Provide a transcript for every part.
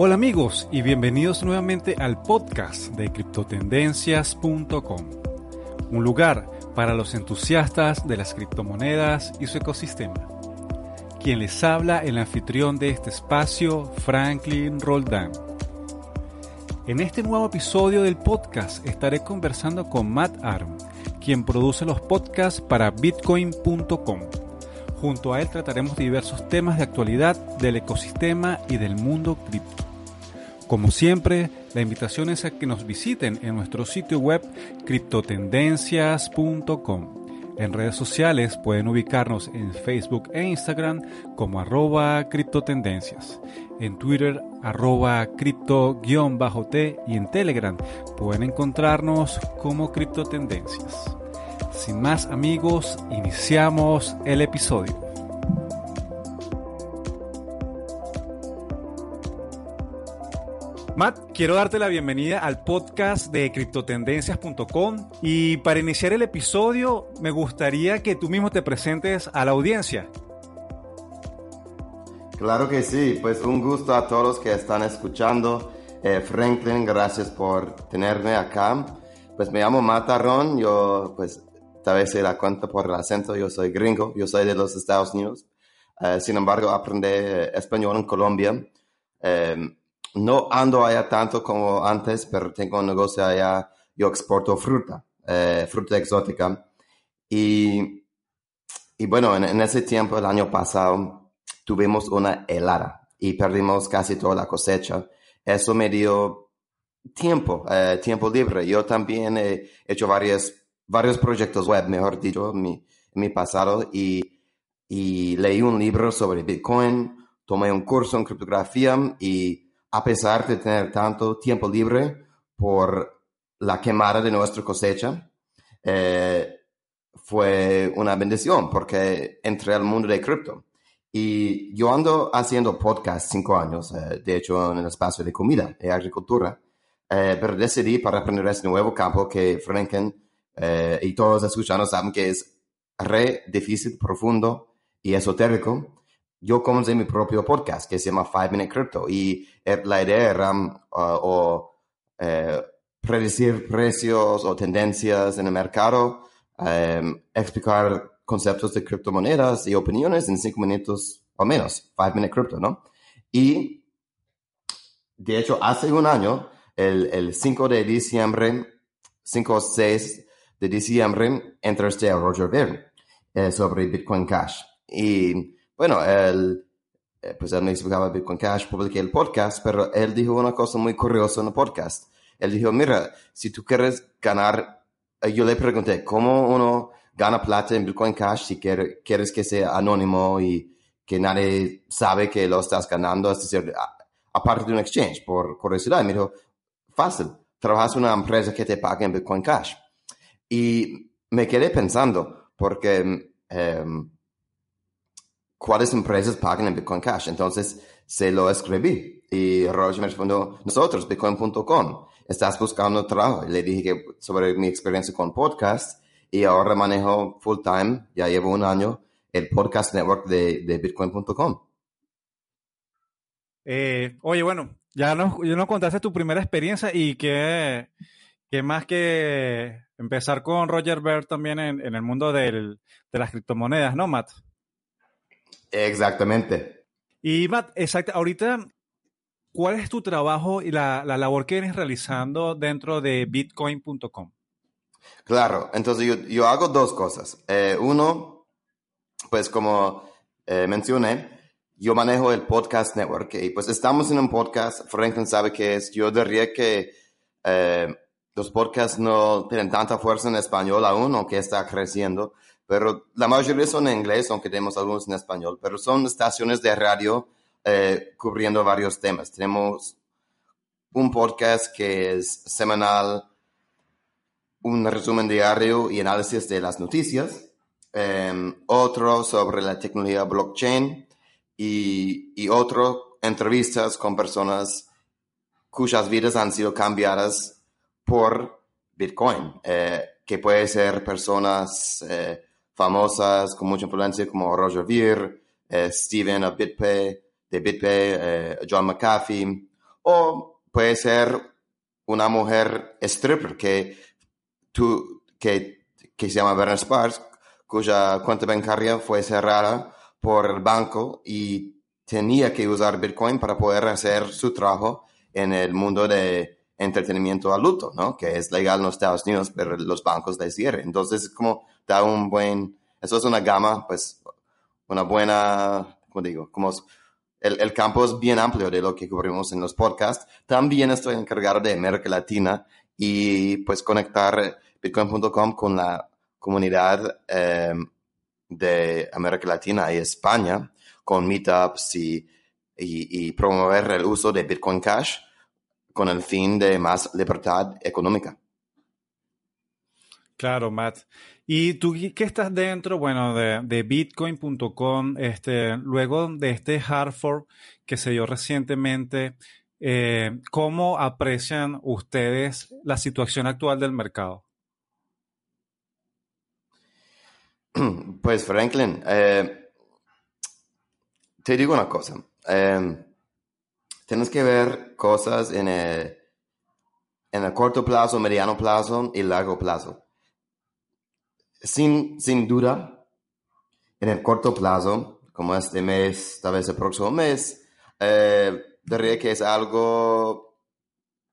Hola amigos y bienvenidos nuevamente al podcast de criptotendencias.com, un lugar para los entusiastas de las criptomonedas y su ecosistema. Quien les habla el anfitrión de este espacio, Franklin Roldán. En este nuevo episodio del podcast estaré conversando con Matt Arm, quien produce los podcasts para bitcoin.com. Junto a él trataremos diversos temas de actualidad del ecosistema y del mundo cripto. Como siempre, la invitación es a que nos visiten en nuestro sitio web criptotendencias.com. En redes sociales pueden ubicarnos en Facebook e Instagram como arroba criptotendencias, en Twitter arroba cripto-t y en Telegram pueden encontrarnos como criptotendencias. Sin más amigos, iniciamos el episodio. Matt, quiero darte la bienvenida al podcast de criptotendencias.com y para iniciar el episodio me gustaría que tú mismo te presentes a la audiencia. Claro que sí, pues un gusto a todos que están escuchando. Eh, Franklin, gracias por tenerme acá. Pues me llamo Matt Arron, yo pues tal vez se da cuenta por el acento, yo soy gringo, yo soy de los Estados Unidos. Eh, sin embargo, aprendí español en Colombia. Eh, no ando allá tanto como antes, pero tengo un negocio allá. Yo exporto fruta, eh, fruta exótica. Y, y bueno, en, ese tiempo, el año pasado, tuvimos una helada y perdimos casi toda la cosecha. Eso me dio tiempo, eh, tiempo libre. Yo también he hecho varios, varios proyectos web, mejor dicho, en mi, mi pasado y, y leí un libro sobre Bitcoin, tomé un curso en criptografía y a pesar de tener tanto tiempo libre por la quemada de nuestra cosecha, eh, fue una bendición porque entré al mundo de cripto. Y yo ando haciendo podcast cinco años, eh, de hecho en el espacio de comida y agricultura, eh, pero decidí para aprender este nuevo campo que Franken y todos escuchando saben que es re difícil, profundo y esotérico yo comencé mi propio podcast que se llama Five Minute Crypto y eh, la idea era uh, o, eh, predecir precios o tendencias en el mercado, em, explicar conceptos de criptomonedas y opiniones en cinco minutos o menos, Five Minute Crypto, ¿no? Y de hecho, hace un año, el, el 5 de diciembre, 5 o 6 de diciembre, entrevisté a Roger Ver eh, sobre Bitcoin Cash. Y bueno, él, eh, pues él me explicaba Bitcoin Cash, publiqué el podcast, pero él dijo una cosa muy curiosa en el podcast. Él dijo, mira, si tú quieres ganar, eh, yo le pregunté, ¿cómo uno gana plata en Bitcoin Cash si quieres que sea anónimo y que nadie sabe que lo estás ganando? Es decir, aparte de un exchange, por curiosidad. me dijo, fácil, trabajas en una empresa que te paga en Bitcoin Cash. Y me quedé pensando, porque... Em, cuáles empresas pagan en Bitcoin Cash. Entonces se lo escribí y Roger me respondió, nosotros, bitcoin.com, estás buscando trabajo. Le dije que sobre mi experiencia con podcast y ahora manejo full time, ya llevo un año, el podcast network de, de bitcoin.com. Eh, oye, bueno, ya nos, ya nos contaste tu primera experiencia y que, que más que empezar con Roger Ver también en, en el mundo del, de las criptomonedas, ¿no, Matt? Exactamente. Y Matt, exacto, ahorita, ¿cuál es tu trabajo y la, labor que vienes realizando dentro de bitcoin.com? Claro, entonces yo, hago dos cosas. Eh, uno, pues como eh, mencioné, yo manejo el podcast network y pues estamos en un podcast, Franklin sabe que es, yo diría que eh, los podcasts no tienen tanta fuerza en español aún, aunque está creciendo, pero la mayoría son en inglés, aunque tenemos algunos en español, pero son estaciones de radio eh, cubriendo varios temas. Tenemos un podcast que es semanal, un resumen diario y análisis de las noticias, em, otro sobre la tecnología blockchain y, y otro entrevistas con personas cuyas vidas han sido cambiadas por Bitcoin, eh, que puede ser personas eh, famosas con mucha influencia como Roger Ver, eh, Steven of BitPay, de BitPay, John McAfee, o puede ser una mujer stripper que, tú, que, que se llama Bernard Sparks, cuya cuenta bancaria fue cerrada por el banco y tenía que usar Bitcoin para poder hacer su trabajo en el mundo de entretenimiento adulto, ¿no? Que es legal en los Estados Unidos, pero los bancos les cierran. Entonces, como da un buen, eso es una gama, pues, una buena, como digo, como el, el, campo es bien amplio de lo que cubrimos en los podcasts. También estoy encargado de América Latina y pues conectar bitcoin.com con la comunidad eh, de América Latina y España con meetups y, y, promover el uso de Bitcoin Cash con el fin de más libertad económica. Claro, Matt. Y tú qué estás dentro, bueno, de, de bitcoin.com, este, luego de este hard fork que se dio recientemente, eh, ¿cómo aprecian ustedes la situación actual del mercado? Pues Franklin, eh, te digo una cosa. Em, tienes que ver cosas en el, corto plazo, mediano plazo y largo plazo. Sin, sin duda, en el corto plazo, como este mes, tal vez el próximo mes, eh, diría que es algo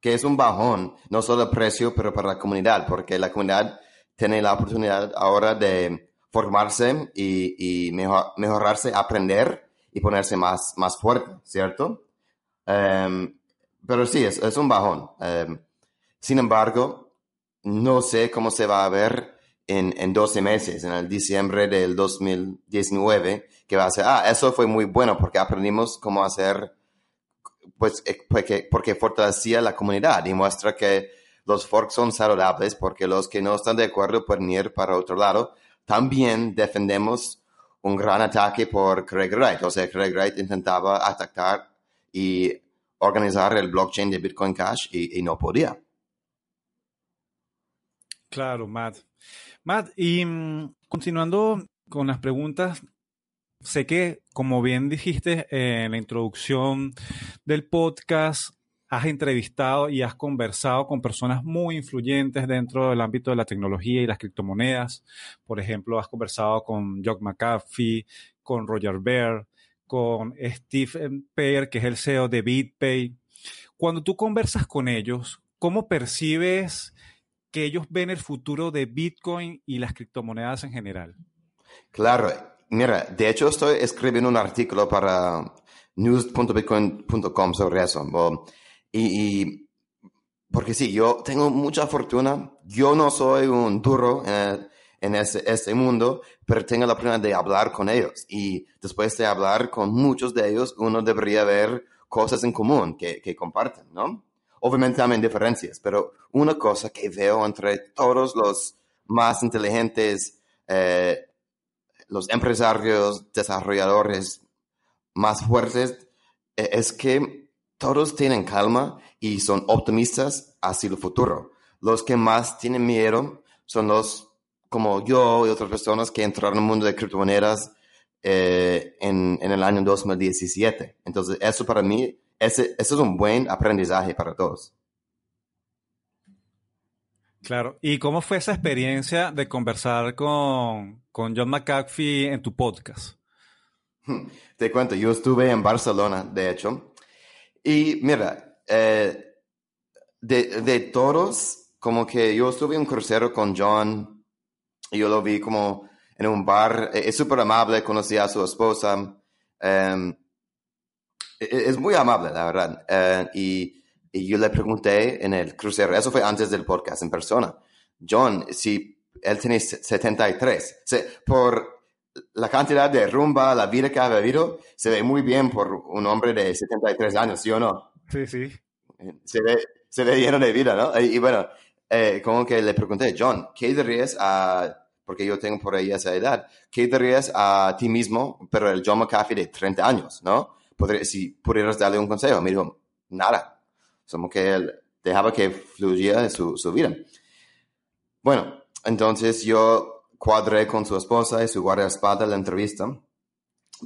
que es un bajón, no solo el precio, pero para la comunidad, porque la comunidad tiene la oportunidad ahora de formarse y, y mejorarse, aprender y ponerse más, más fuerte, ¿cierto? Em, pero sí, es, es un bajón. Em, sin embargo, no sé cómo se va a ver en, en 12 meses, en el diciembre del 2019, que va a ser, ah, eso fue muy bueno porque aprendimos cómo hacer, pues, eh, porque, porque fortalecía la comunidad y muestra que los forks son saludables porque los que no están de acuerdo pueden ir para otro lado. También defendemos un gran ataque por Craig Wright. O sea, Craig Wright intentaba atacar y organizar el blockchain de Bitcoin Cash y, no podía. Claro, Matt. Matt, y mm, continuando con las preguntas, sé que, como bien dijiste en la introducción del podcast, has entrevistado y has conversado con personas muy influyentes dentro del ámbito de la tecnología y las criptomonedas. Por ejemplo, has conversado con Jock McAfee, con Roger Bear, con Steve Payer, que es el CEO de BitPay. Cuando tú conversas con ellos, ¿cómo percibes que ellos ven el futuro de Bitcoin y las criptomonedas en general? Claro, mira, de hecho estoy escribiendo un artículo para news.bitcoin.com sobre eso. Y, porque sí, yo tengo mucha fortuna. Yo no soy un duro en, en ese, este mundo, pero tengo la oportunidad de hablar con ellos. Y después de hablar con muchos de ellos, uno debería ver cosas en común que, que comparten, ¿no? Obviamente también diferencias, pero una cosa que veo entre todos los más inteligentes, eh, los empresarios, desarrolladores más fuertes, e, es que todos tienen calma y son optimistas hacia el futuro. Los que más tienen miedo son los como yo y otras personas que entraron en el mundo de criptomonedas eh, en, en, el año 2017. Entonces, eso para mí, ese, eso es un buen aprendizaje para todos. Claro. ¿Y cómo fue esa experiencia de conversar con, con John McAfee en tu podcast? Te cuento, yo estuve en Barcelona, de hecho, y mira, eh, de, de, todos, como que yo estuve en un crucero con John, y yo lo vi como en un bar, e, es súper amable, conocí a su esposa, e, es muy amable, la verdad. Eh, y, y, yo le pregunté en el crucero, eso fue antes del podcast en persona, John, si él tiene 73, por la cantidad de rumba, la vida que ha vivido, se ve muy bien por un hombre de 73 años, ¿sí o no? Sí, sí. Se ve, se ve lleno de vida, ¿no? Y, bueno, eh, como que le pregunté, John, ¿qué dirías a, porque yo tengo por ahí esa edad, ¿qué dirías a ti mismo, pero el John McAfee de 30 años, ¿no? Podría, si pudieras darle un consejo. Me dijo, nada. Como que él dejaba que fluyera su, su vida. Bueno, entonces yo cuadré con su esposa y su guardaespaldas la entrevista.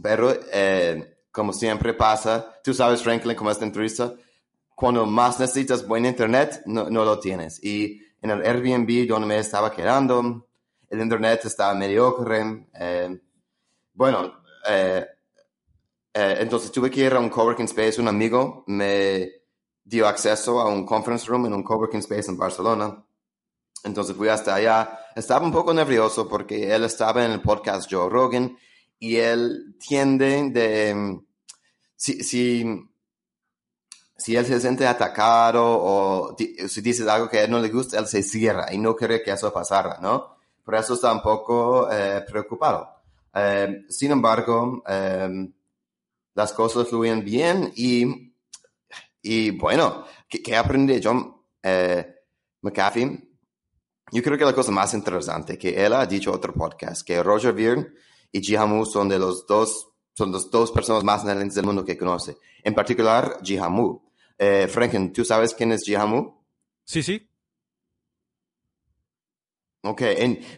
pero eh, como siempre pasa, tú sabes, Franklin, como esta entrevista, cuando más necesitas buen internet, no, no, lo tienes. Y en el Airbnb donde me estaba quedando, el internet estaba mediocre. Eh, bueno, eh, eh, entonces tuve que ir a un coworking space. Un amigo me dio acceso a un conference room en un coworking space en Barcelona. Entonces fui hasta allá. Estaba un poco nervioso porque él estaba en el podcast Joe Rogan y él tiende de... Si, si, si él se siente atacado o si dices algo que a él no le gusta, él se cierra y no quiere que eso pasara, ¿no? Por eso está un poco eh, preocupado. Eh, sin embargo, eh, las cosas fluyen bien y, y bueno, ¿qué, aprendí John McAfee? Yo creo que la cosa más interesante que él ha dicho en otro podcast, que Roger Byrne y Jihamu son de los dos, son las dos personas más inteligentes del mundo que conoce. En particular, Jihamu. Eh, Franken, ¿tú sabes quién es Jihamu? Sí, sí. Ok,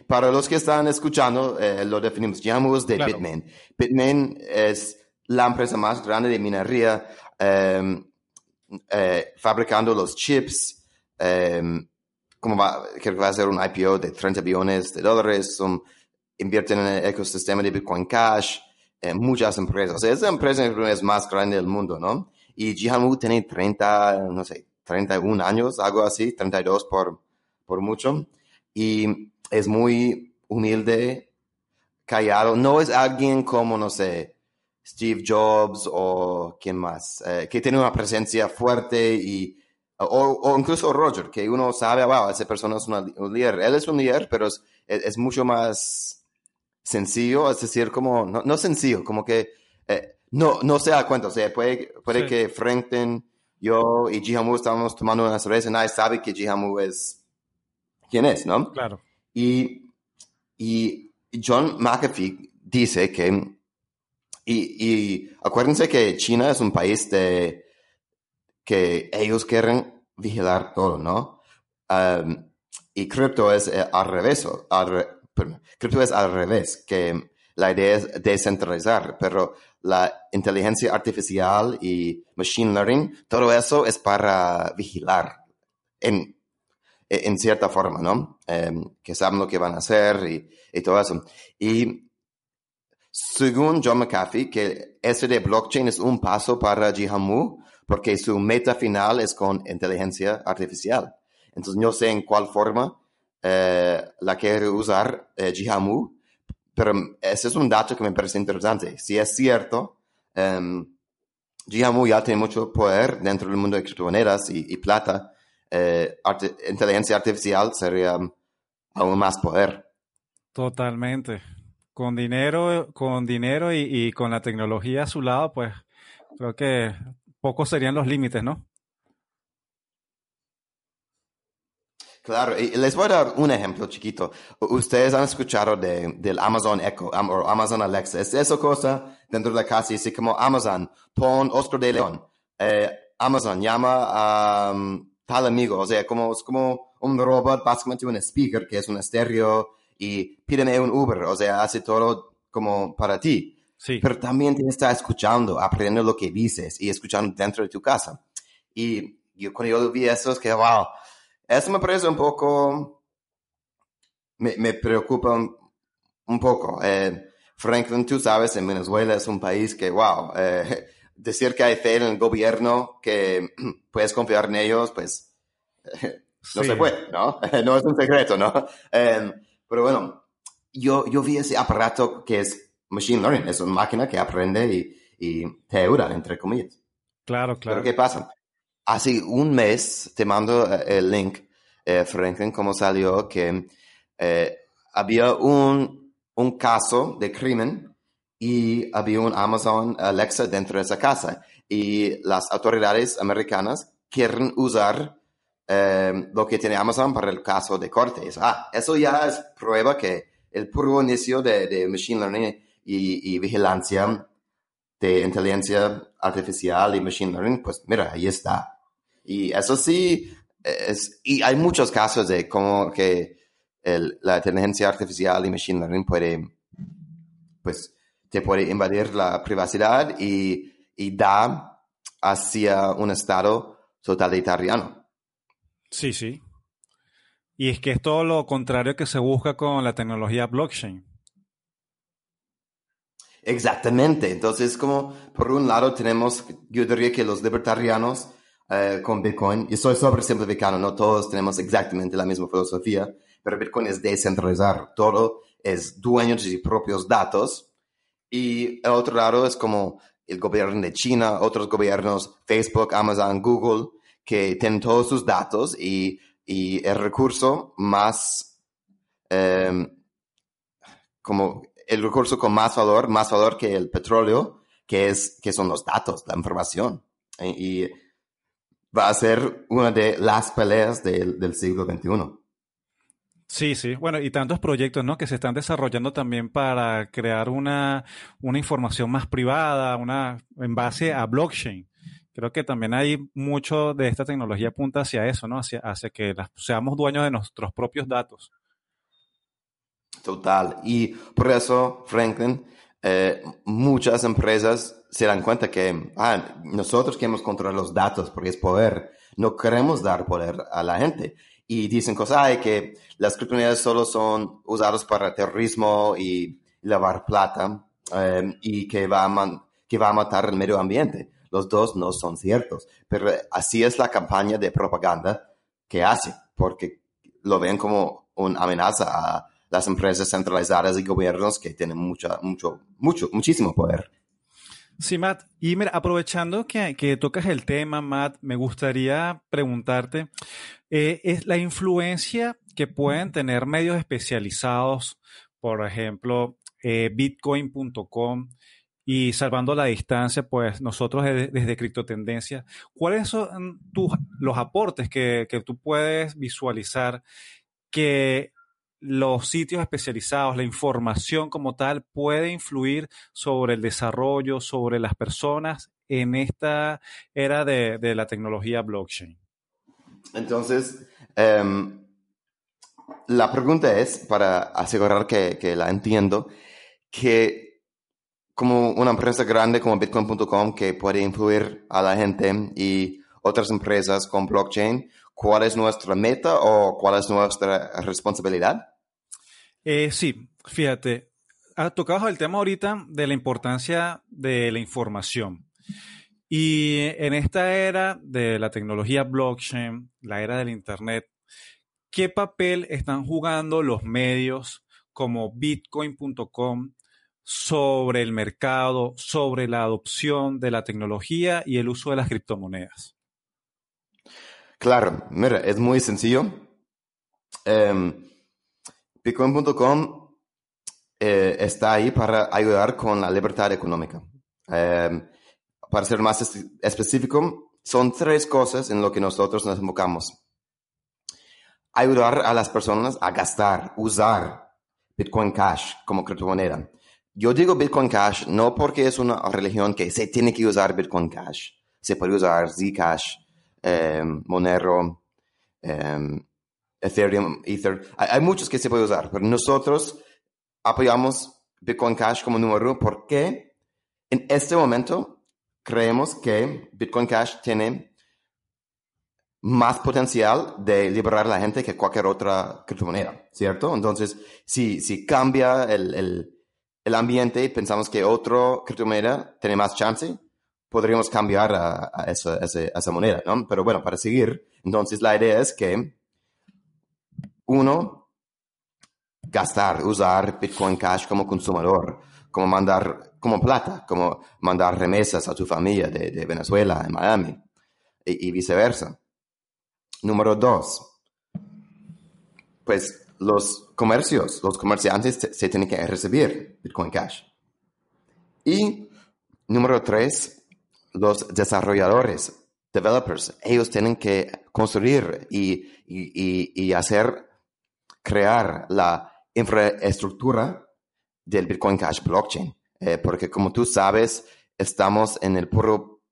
para los que están escuchando, eh, lo definimos. Es de Bitmain. Bitmain es la empresa más grande de minería, em, eh, fabricando los chips, em, como va, creo que va a ser un IPO de 30 billones de dólares, son, invierten en el ecosistema de Bitcoin Cash, eh, muchas empresas. Es la empresa más grande del mundo, ¿no? Y Jihanwu tiene 30, no sé, 31 años, algo así, 32 por, por mucho. Y es muy humilde, callado. No es alguien como, no sé, Steve Jobs o quién más, eh, que tiene una presencia fuerte y o, incluso Roger, que uno sabe, wow, esa persona es un líder. Él es un líder, pero es, es, mucho más sencillo, es decir, como, no, no sencillo, como que eh, no, no se da cuenta. O sea, puede, puede que Franklin, yo y Jihamu estamos tomando una cerveza y nadie sabe que Jihamu es quién es, ¿no? Claro. Y, y John McAfee dice que, y, y acuérdense que China es un país de que ellos quieren vigilar todo, ¿no? Um, y cripto es eh, al revés, al cripto es al revés, que la idea es descentralizar, pero la inteligencia artificial y machine learning, todo eso es para vigilar en, en cierta forma, ¿no? Um, que saben lo que van a hacer y, y todo eso. Y según John McAfee, que ese de blockchain es un paso para Jihamu, porque su meta final es con inteligencia artificial. Entonces, no sé en cuál forma eh, la quiere usar eh, Jihamu, pero ese es un dato que me parece interesante. Si es cierto, um, Jihamu ya tiene mucho poder dentro del mundo de criptomonedas y, plata. Eh, inteligencia artificial sería aún más poder. Totalmente. Con dinero, con dinero y con la tecnología a su lado, pues creo que pocos serían los límites, ¿no? Claro, y les voy a dar un ejemplo chiquito. Ustedes han escuchado de, del Amazon Echo o Amazon Alexa. Es esa cosa dentro de la casa, así como Amazon, pon Oscar de León. Eh, Amazon llama a um, tal amigo, o sea, como, es como un robot, básicamente un speaker que es un estéreo y pídeme un Uber, o sea, hace todo como para ti. Pero también te está escuchando, aprendiendo lo que dices y escuchando dentro de tu casa. Y yo cuando yo vi eso es que, wow, eso me parece un poco, me, me preocupa un, poco. Eh, Franklin, tú sabes, en Venezuela es un país que, wow, eh, decir que hay fe en el gobierno, que puedes confiar en ellos, pues no se puede, ¿no? no es un secreto, ¿no? Eh, pero bueno, yo, yo vi ese aparato que es machine learning, es una máquina que aprende y, te ayuda, entre comillas. Claro, claro. Pero ¿qué pasa? Hace un mes te mando eh, el link, eh, Franklin, como salió que eh, había un, un caso de crimen y había un Amazon Alexa dentro de esa casa. Y las autoridades americanas quieren usar lo que tiene Amazon para el caso de cortes. Ah, eso ya es prueba que el puro inicio de, de Machine Learning y, vigilancia de inteligencia artificial y machine learning, pues mira, ahí está. Y eso sí, es, y hay muchos casos de cómo que la inteligencia artificial y machine learning puede, pues, te puede invadir la privacidad y, y da hacia un estado totalitariano. Sí, sí. Y es que es todo lo contrario que se busca con la tecnología blockchain. Exactamente. Entonces, como por un lado tenemos, yo diría que los libertarianos eh, con Bitcoin, y estoy sobre simplificando, no todos tenemos exactamente la misma filosofía, pero Bitcoin es descentralizar, todo es dueño de sus propios datos. Y el otro lado es como el gobierno de China, otros gobiernos, Facebook, Amazon, Google, que tienen todos sus datos y, y el recurso más, eh, como el recurso con más valor, más valor que el petróleo, que, es, que son los datos, la información. Y, va a ser una de las peleas del, del siglo XXI. Sí, sí. Bueno, y tantos proyectos, ¿no? Que se están desarrollando también para crear una, una información más privada, una, en base a blockchain. Creo que también hay mucho de esta tecnología apunta hacia eso, ¿no? Hacia, hacia que seamos dueños de nuestros propios datos. Total. Y por eso, Franklin, eh, muchas empresas se dan cuenta que ah, nosotros queremos controlar los datos porque es poder. No queremos dar poder a la gente. Y dicen cosas, ay, que las criptomonedas solo son usadas para terrorismo y lavar plata eh, y que va, a que va a matar el medio ambiente. Los dos no son ciertos. Pero así es la campaña de propaganda que hace, porque lo ven como una amenaza a las empresas centralizadas y gobiernos que tienen mucha, mucho, mucho, muchísimo poder. Sí, Matt. Y mira, aprovechando que, que tocas el tema, Matt, me gustaría preguntarte, eh, ¿es la influencia que pueden tener medios especializados, por ejemplo, eh, bitcoin.com y salvando la distancia, pues nosotros desde, desde Criptotendencia, ¿cuáles son tus, los aportes que, que tú puedes visualizar que los sitios especializados, la información como tal, puede influir sobre el desarrollo, sobre las personas en esta era de, la tecnología blockchain? Entonces, em, la pregunta es, para asegurar que, que, la entiendo, que como una empresa grande como Bitcoin.com que puede influir a la gente y otras empresas con blockchain, ¿cuál es nuestra meta o cuál es nuestra responsabilidad? Eh, sí, fíjate, ha tocado el tema ahorita de la importancia de la información. Y en esta era de la tecnología blockchain, la era del Internet, ¿qué papel están jugando los medios como bitcoin.com sobre el mercado, sobre la adopción de la tecnología y el uso de las criptomonedas? Claro, mira, es muy sencillo. Em, Bitcoin.com eh, está ahí para ayudar con la libertad económica. Em, para ser más específico, son tres cosas en lo que nosotros nos enfocamos. Ayudar a las personas a gastar, usar Bitcoin Cash como criptomoneda. Yo digo Bitcoin Cash no porque es una religión que se tiene que usar Bitcoin Cash. Se puede usar Zcash, em, Monero, em, Ethereum, Ether. Hay, muchos que se puede usar, pero nosotros apoyamos Bitcoin Cash como número uno porque en este momento creemos que Bitcoin Cash tiene más potencial de liberar a la gente que cualquier otra criptomoneda, ¿cierto? Entonces, si, si cambia el, el, el ambiente pensamos que otro criptomoneda tiene más chance, podríamos cambiar a, esa, moneda, ¿no? Pero bueno, para seguir, entonces la idea es que uno, gastar, usar Bitcoin Cash como consumidor, como mandar, como plata, como mandar remesas a tu familia de, Venezuela, en Miami, y, viceversa. Número dos, pues los comercios, los comerciantes se, tienen que recibir Bitcoin Cash. Y número tres, los desarrolladores, developers, ellos tienen que construir y, y, y hacer crear la infraestructura del Bitcoin Cash blockchain. Eh, porque como tú sabes, estamos en el puro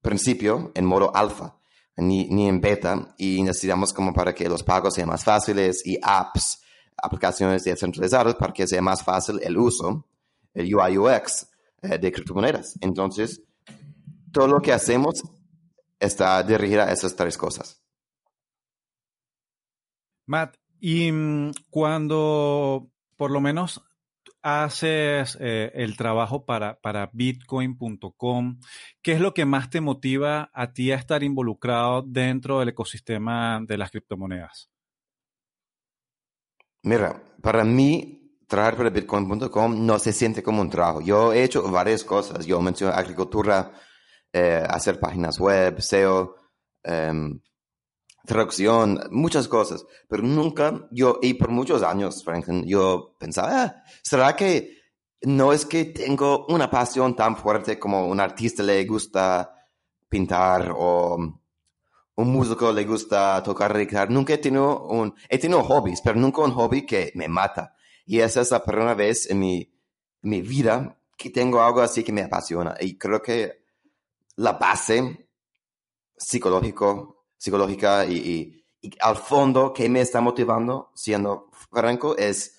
principio, en modo alfa, ni, ni en beta, y necesitamos como para que los pagos sean más fáciles y apps, aplicaciones descentralizadas para que sea más fácil el uso. el UI UX eh, de criptomonedas. Entonces, todo lo que hacemos está dirigido a esas tres cosas. Matt, y mm, cuando por lo menos haces eh, el trabajo para, para bitcoin.com, ¿qué es lo que más te motiva a ti a estar involucrado dentro del ecosistema de las criptomonedas? Mira, para mí, trabajar para bitcoin.com no se siente como un trabajo. Yo he hecho varias cosas. Yo menciono agricultura, eh, hacer páginas web, SEO, em, traducción, muchas cosas, pero nunca yo, y por muchos años, Franklin, yo pensaba, ah, ¿será que no es que tengo una pasión tan fuerte como un artista le gusta pintar o un músico le gusta tocar guitarra? Nunca he tenido un, he tenido hobbies, pero nunca un hobby que me mata. Y esa es la primera vez en mi, mi vida que tengo algo así que me apasiona. Y creo que la base psicológico psicológica y, al fondo que me está motivando, siendo franco, es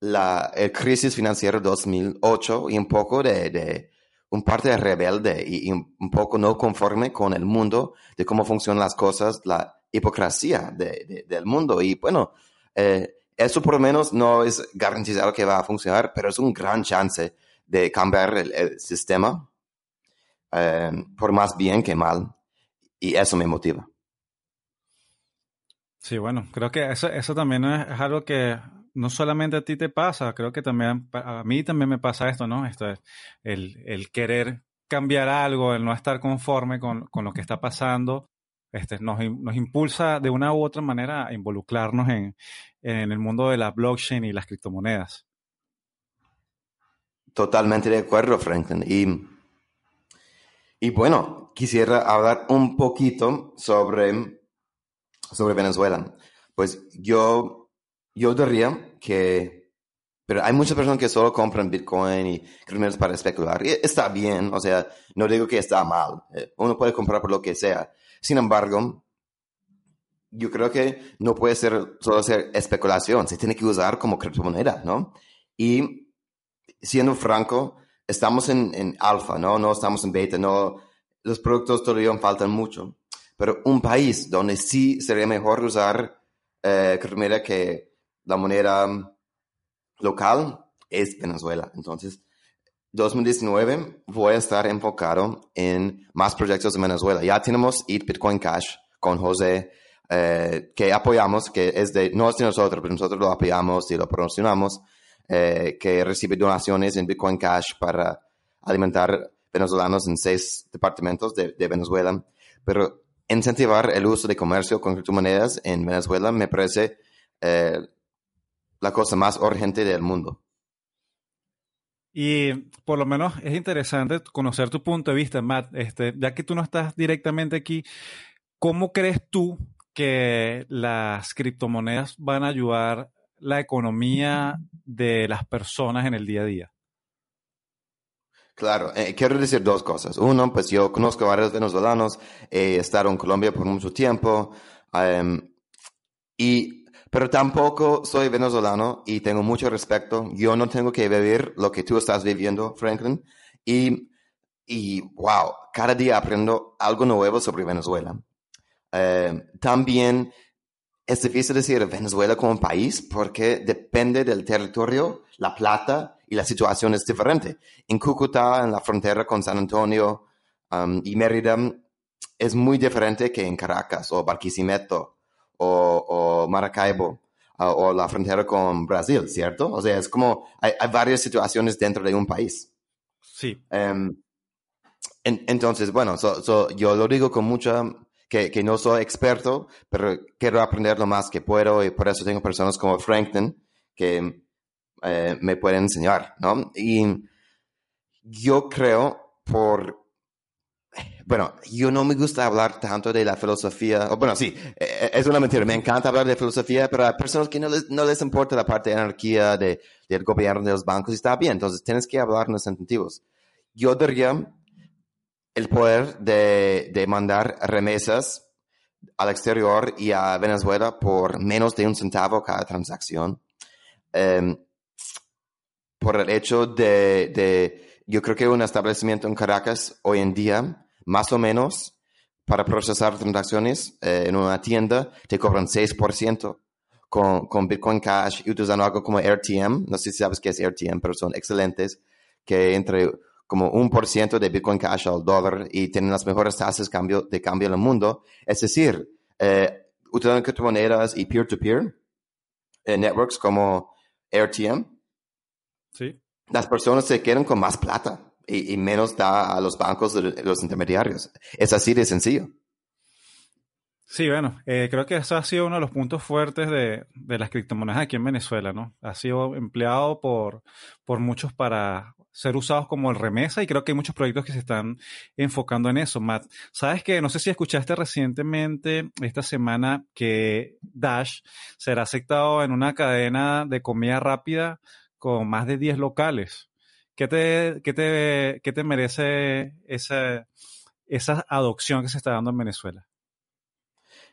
la el crisis financiera 2008 y un poco de, de un parte de rebelde y, un poco no conforme con el mundo, de cómo funcionan las cosas, la hipocresía de, del mundo. Y bueno, eh, eso por lo menos no es garantizado que va a funcionar, pero es un gran chance de cambiar el, sistema, eh, por más bien que mal y eso me motiva. Sí, bueno, creo que eso, eso también es, algo que no solamente a ti te pasa, creo que también a mí también me pasa esto, ¿no? Esto es el, el querer cambiar algo, el no estar conforme con, con lo que está pasando, este, nos, nos, impulsa de una u otra manera a involucrarnos en, en el mundo de la blockchain y las criptomonedas. Totalmente de acuerdo, Franklin. Y y bueno, quisiera hablar un poquito sobre, sobre Venezuela. Pues yo, yo diría que, pero hay muchas personas que solo compran Bitcoin y criptomonedas para especular. Y está bien, o sea, no digo que está mal. Eh, uno puede comprar por lo que sea. Sin embargo, yo creo que no puede ser solo ser especulación, se tiene que usar como criptomoneda, ¿no? Y siendo franco, estamos en, en alfa, ¿no? No estamos en beta, no, los productos todavía faltan mucho. Pero un país donde sí sería mejor usar eh, que la moneda local es Venezuela. Entonces, 2019 voy a estar enfocado en más proyectos de Venezuela. Ya tenemos Eat Bitcoin Cash con José, eh, que apoyamos, que es de, no es de nosotros, pero nosotros lo apoyamos y lo promocionamos. Eh, que recibe donaciones en Bitcoin Cash para alimentar venezolanos en seis departamentos de, Venezuela. Pero incentivar el uso de comercio con criptomonedas en Venezuela me parece eh, la cosa más urgente del mundo. Y por lo menos es interesante conocer tu punto de vista, Matt. Este, ya que tú no estás directamente aquí, ¿cómo crees tú que las criptomonedas van a ayudar la economía de las personas en el día a día? Claro, eh, quiero decir dos cosas. Uno, pues yo conozco a varios venezolanos, he estado en Colombia por mucho tiempo, em, y, pero tampoco soy venezolano y tengo mucho respeto. Yo no tengo que vivir lo que tú estás viviendo, Franklin, y, y wow, cada día aprendo algo nuevo sobre Venezuela. Em, también es difícil decir Venezuela como un país porque depende del territorio, la plata y la situación es diferente. En Cúcuta, en la frontera con San Antonio um, y Mérida, es muy diferente que en Caracas o Barquisimeto o, Maracaibo uh, o la frontera con Brasil, ¿cierto? O sea, es como hay, varias situaciones dentro de un país. Sí. Um, entonces, bueno, yo lo digo con mucha que, no soy experto, pero quiero aprender lo más que puedo y por eso tengo personas como Franklin que eh, me pueden enseñar, ¿no? Y yo creo por... Bueno, yo no me gusta hablar tanto de la filosofía, o bueno, sí, eh, eh, es una mentira, me encanta hablar de filosofía, pero hay personas que no les, no les importa la parte de anarquía, de, del gobierno, de los bancos, está bien, entonces tienes que hablar en los sentidos. Yo diría el poder de, de mandar remesas al exterior y a Venezuela por menos de un centavo cada transacción. Em, por el hecho de, de, yo creo que un establecimiento en Caracas hoy en día, más o menos, para procesar transacciones eh, en una tienda, te cobran 6% con, con Bitcoin Cash y utilizando algo como RTM. No sé si sabes qué es RTM, pero son excelentes, que entre como un por ciento de Bitcoin Cash al dólar y tienen las mejores tasas cambio, de cambio en el mundo. Es decir, eh, utilizando criptomonedas y peer-to-peer, eh, networks como RTM, sí. las personas se quedan con más plata y, menos da a los bancos de los intermediarios. Es así de sencillo. Sí, bueno, eh, creo que eso ha sido uno de los puntos fuertes de, de, las criptomonedas aquí en Venezuela, ¿no? Ha sido empleado por, por muchos para ser usados como el remesa y creo que hay muchos proyectos que se están enfocando en eso. Matt, sabes que no sé si escuchaste recientemente esta semana que Dash será aceptado en una cadena de comida rápida con más de 10 locales. ¿Qué te, qué te, qué te merece esa, esa adopción que se está dando en Venezuela?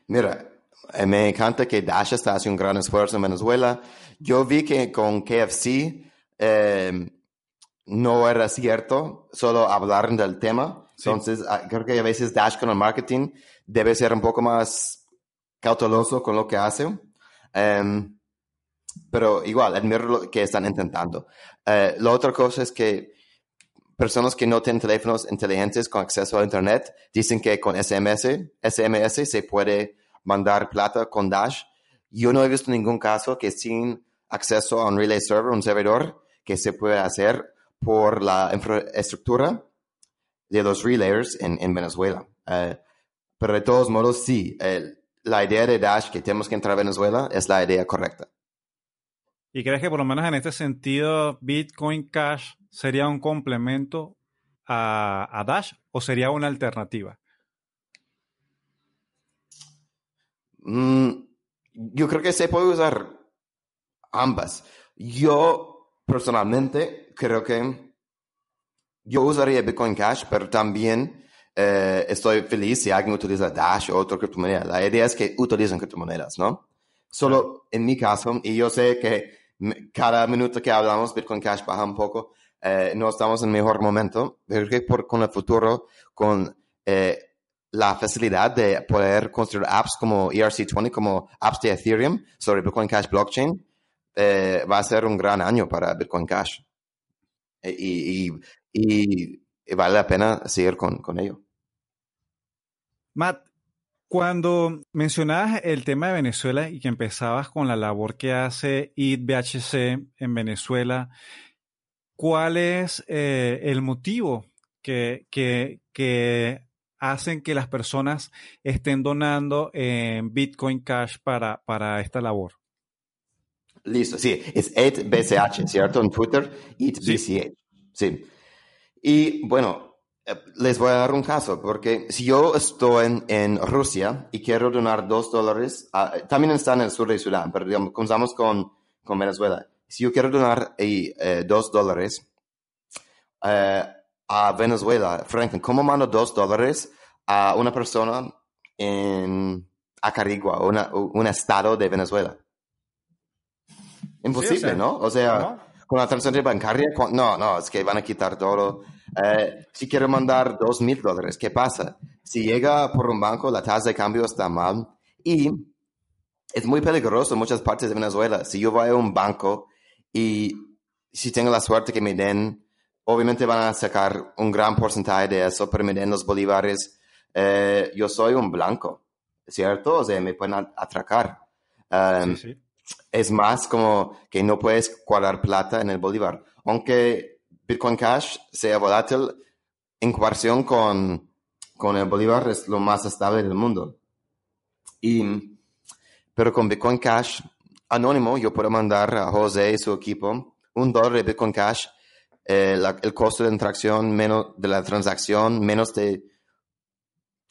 Mira, eh, me encanta que Dash está haciendo un gran esfuerzo en Venezuela. Yo vi que con KFC eh, no era cierto solo hablar del tema. Entonces, ah, creo que a veces Dash con el marketing debe ser un poco más cauteloso con lo que hace. Em, pero igual, admiro lo que están intentando. Eh, la otra cosa es que personas que no tienen teléfonos inteligentes con acceso a Internet dicen que con SMS, SMS se puede mandar plata con Dash. Yo no he visto ningún caso que sin acceso a un relay server, un servidor, que se puede hacer por la infraestructura de los relayers en, en Venezuela. Eh, pero de todos modos, sí, la idea de Dash que tenemos que entrar a Venezuela es la idea correcta. ¿Y crees que por lo menos en este sentido Bitcoin Cash sería un complemento a, a Dash o sería una alternativa? Mm, yo creo que se puede usar ambas. Yo personalmente creo que yo usaría Bitcoin Cash, pero también eh, estoy feliz si alguien utiliza Dash o otra criptomoneda. La idea es que utilicen criptomonedas, ¿no? Solo en mi caso, y yo sé que cada minuto que hablamos, Bitcoin Cash baja un poco, eh, no estamos en el mejor momento, pero que por, con el futuro, con eh, la facilidad de poder construir apps como ERC20, como apps de Ethereum sobre Bitcoin Cash blockchain, va a ser un gran año para Bitcoin Cash. Eh, y, vale la pena seguir con, con ello. Matt, cuando mencionabas el tema de Venezuela y que empezabas con la labor que hace ITBHC en Venezuela, ¿cuál es eh, el motivo que, que, que, hacen que las personas estén donando en Bitcoin Cash para, para esta labor? Listo, sí, es 8BCH, ¿cierto? En Twitter, 8BCH. Sí. Y bueno, eh, les voy a dar un caso, porque si yo estoy en, en Rusia y quiero donar dos dólares, también está en el sur de Sudán, pero digamos, comenzamos con, con Venezuela. Si yo quiero donar eh, dos dólares eh, a Venezuela, Franklin, ¿cómo mando dos dólares a una persona en Acarigua, un estado de Venezuela? Imposible, ¿no? O sea, con la transferencia bancaria, no, no, es que van a quitar todo. Eh, si quiero mandar dos mil dólares, ¿qué pasa? Si llega por un banco, la tasa de cambio está mal y es muy peligroso en muchas partes de Venezuela. Si yo voy a un banco y si tengo la suerte que me den, obviamente van a sacar un gran porcentaje de eso, pero me den los bolívares. Eh, yo soy un blanco, ¿cierto? O sea, me pueden atracar. sí, sí es más como que no puedes guardar plata en el Bolívar. Aunque Bitcoin Cash sea volátil, en comparación con, con el Bolívar es lo más estable del mundo. Y, pero con Bitcoin Cash anónimo, yo puedo mandar a José y su equipo un dólar de Bitcoin Cash, eh, el costo de interacción menos de la transacción menos de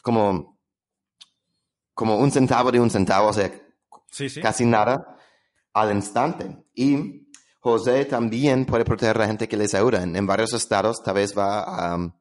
como, como un centavo de un centavo, o sea, casi nada al instante. Y José también puede proteger a la gente que les ayuda. En, varios estados, tal vez va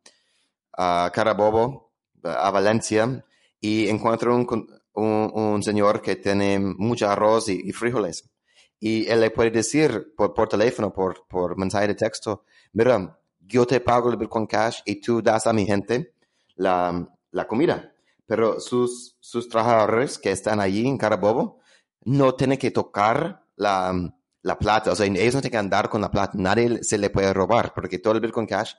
a, Carabobo, a Valencia, y encuentra un, un, señor que tiene mucho arroz y, frijoles. y él le puede decir por, por teléfono, por, por mensaje de texto, mira, yo te pago el Bitcoin Cash y tú das a mi gente la, la comida. Pero sus, sus trabajadores que están allí en Carabobo no tienen que tocar la, la plata. O sea, ellos no tienen que andar con la plata. Nadie se le puede robar porque todo el Bitcoin Cash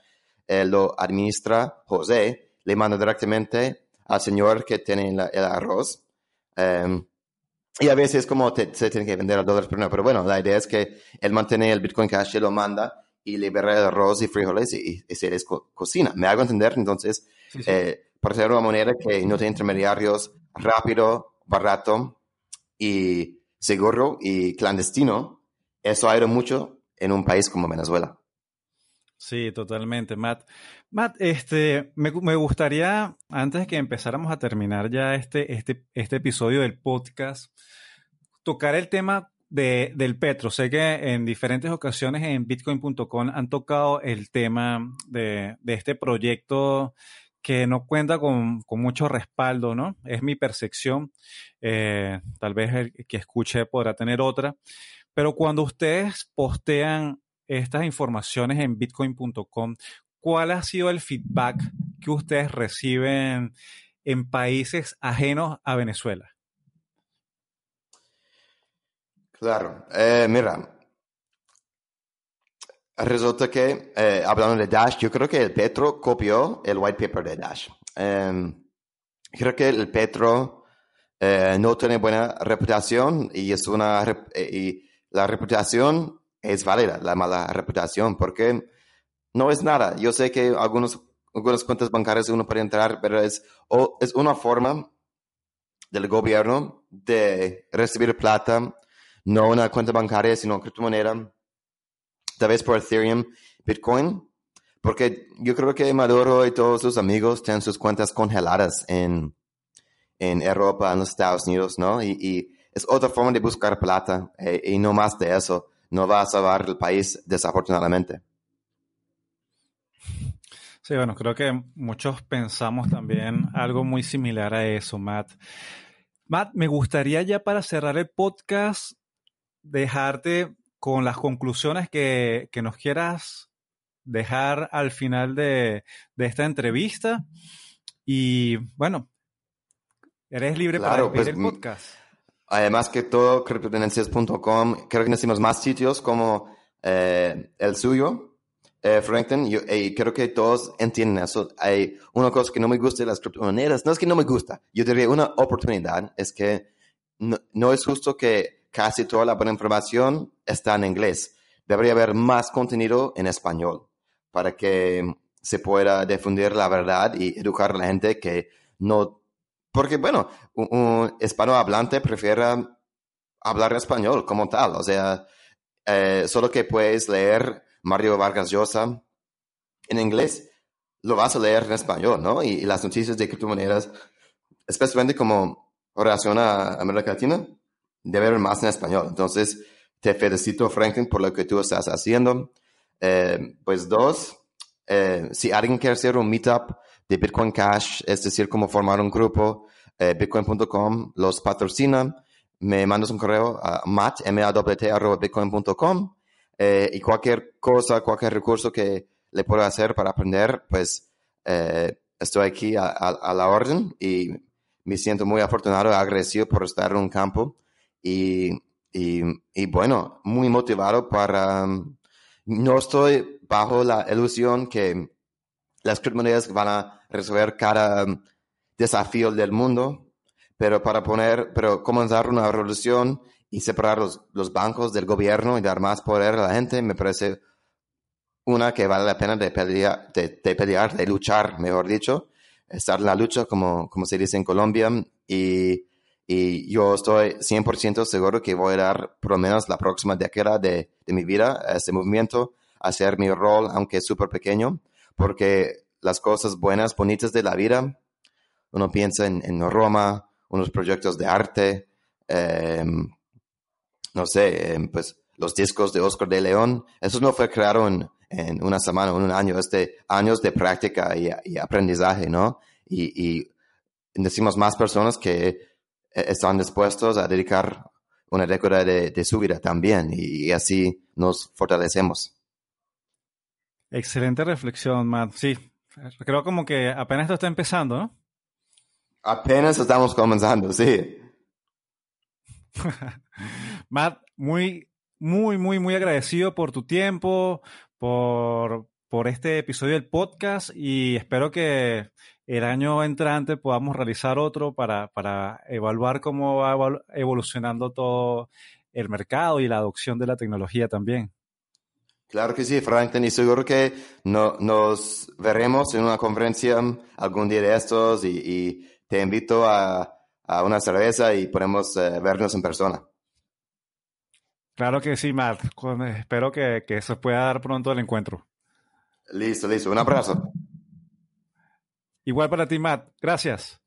eh, lo administra José. Le manda directamente al señor que tiene el arroz. Em, y a veces como se tiene que vender a dólares por Pero bueno, la idea es que él mantiene el Bitcoin Cash y lo manda y libera el arroz y frijoles y, se les cocina. ¿Me hago entender? Entonces, Eh, para ser una moneda que no tiene intermediarios, rápido, barato y seguro y clandestino, eso ayuda mucho en un país como Venezuela. Sí, totalmente, Matt. Matt, este, me, gustaría, antes de que empezáramos a terminar ya este, este, este episodio del podcast, tocar el tema de, del petro. Sé que en diferentes ocasiones en bitcoin.com han tocado el tema de, de, este proyecto que no cuenta con, con, mucho respaldo, ¿no? Es mi percepción. Eh, tal vez el que escuche podrá tener otra. Pero cuando ustedes postean estas informaciones en bitcoin.com, ¿cuál ha sido el feedback que ustedes reciben en países ajenos a Venezuela? Claro, eh, mira, resulta que, eh, hablando de Dash, yo creo que el Petro copió el white paper de Dash. Eh, creo que el Petro eh, no tiene buena reputación y es una eh, y la reputación es válida la mala reputación porque no es nada. Yo sé que algunos, algunas cuentas bancarias uno puede entrar, pero es, o, es una forma del gobierno de recibir plata, no una cuenta bancaria, sino criptomoneda, tal vez por Ethereum, Bitcoin, porque yo creo que Maduro y todos sus amigos tienen sus cuentas congeladas en, en Europa, en los Estados Unidos, ¿no? Y, y es otra forma de buscar plata eh, y no más de eso no va a salvar el país, desafortunadamente. Sí, bueno, creo que muchos pensamos también algo muy similar a eso, Matt. Matt, me gustaría ya para cerrar el podcast dejarte con las conclusiones que, que nos quieras dejar al final de, de, esta entrevista. Y bueno, eres libre claro, para pues, el podcast. Además que todo criptotenencias.com, creo que necesitamos más sitios como eh, el suyo, eh, Franklin, y, y, creo que todos entienden eso. Hay una cosa que no me gusta de las criptomonedas, no es que no me gusta, yo diría una oportunidad, es que no, no es justo que casi toda la buena información está en inglés. Debería haber más contenido en español para que se pueda difundir la verdad y educar a la gente que no porque, bueno, un, un hispanohablante prefiere hablar español como tal. O sea, eh, solo que puedes leer Mario Vargas Llosa en inglés, lo vas a leer en español, ¿no? Y, las noticias de criptomonedas, especialmente como relación a América Latina, debe haber más en español. Entonces, te felicito, Franklin, por lo que tú estás haciendo. Eh, pues dos, eh, si alguien quiere hacer un meetup de Bitcoin Cash, es decir, cómo formar un grupo, eh, bitcoin.com los patrocina. Me mandas un correo a mat, y cualquier cosa, cualquier recurso que le pueda hacer para aprender, pues estoy aquí a, a, la orden y me siento muy afortunado y agradecido por estar en un campo y, y, bueno, muy motivado para... No estoy bajo la ilusión que las criptomonedas van a resolver cada um, desafío del mundo, pero para poner, pero comenzar una revolución y separar los, los, bancos del gobierno y dar más poder a la gente, me parece una que vale la pena de pelear, de, de pelear, de luchar, mejor dicho, estar en la lucha, como, como se dice en Colombia, y, y yo estoy 100% seguro que voy a dar por lo menos la próxima década de, de mi vida a este movimiento, a hacer mi rol, aunque súper pequeño, porque las cosas buenas, bonitas de la vida, uno piensa en, en Roma, unos proyectos de arte, eh, no sé, eh, pues los discos de Oscar de León, eso no fue creado en, una semana en un año, es de años de práctica y, aprendizaje, ¿no? Y, decimos más personas que están dispuestos a dedicar una década de, su vida también y, así nos fortalecemos. Excelente reflexión, Matt. Sí, creo como que apenas esto está empezando, ¿no? Apenas estamos comenzando, sí. Matt, muy, muy, muy, muy agradecido por tu tiempo, por, por este episodio del podcast y espero que el año entrante podamos realizar otro para, para evaluar cómo va evolucionando todo el mercado y la adopción de la tecnología también. Claro que sí, Franklin, y seguro que no, nos veremos en una conferencia algún día de estos y, te invito a, a, una cerveza y podemos eh, vernos en persona. Claro que sí, Matt. Espero que, que se pueda dar pronto el encuentro. Listo, listo. Un abrazo. Igual para ti, Matt. Gracias.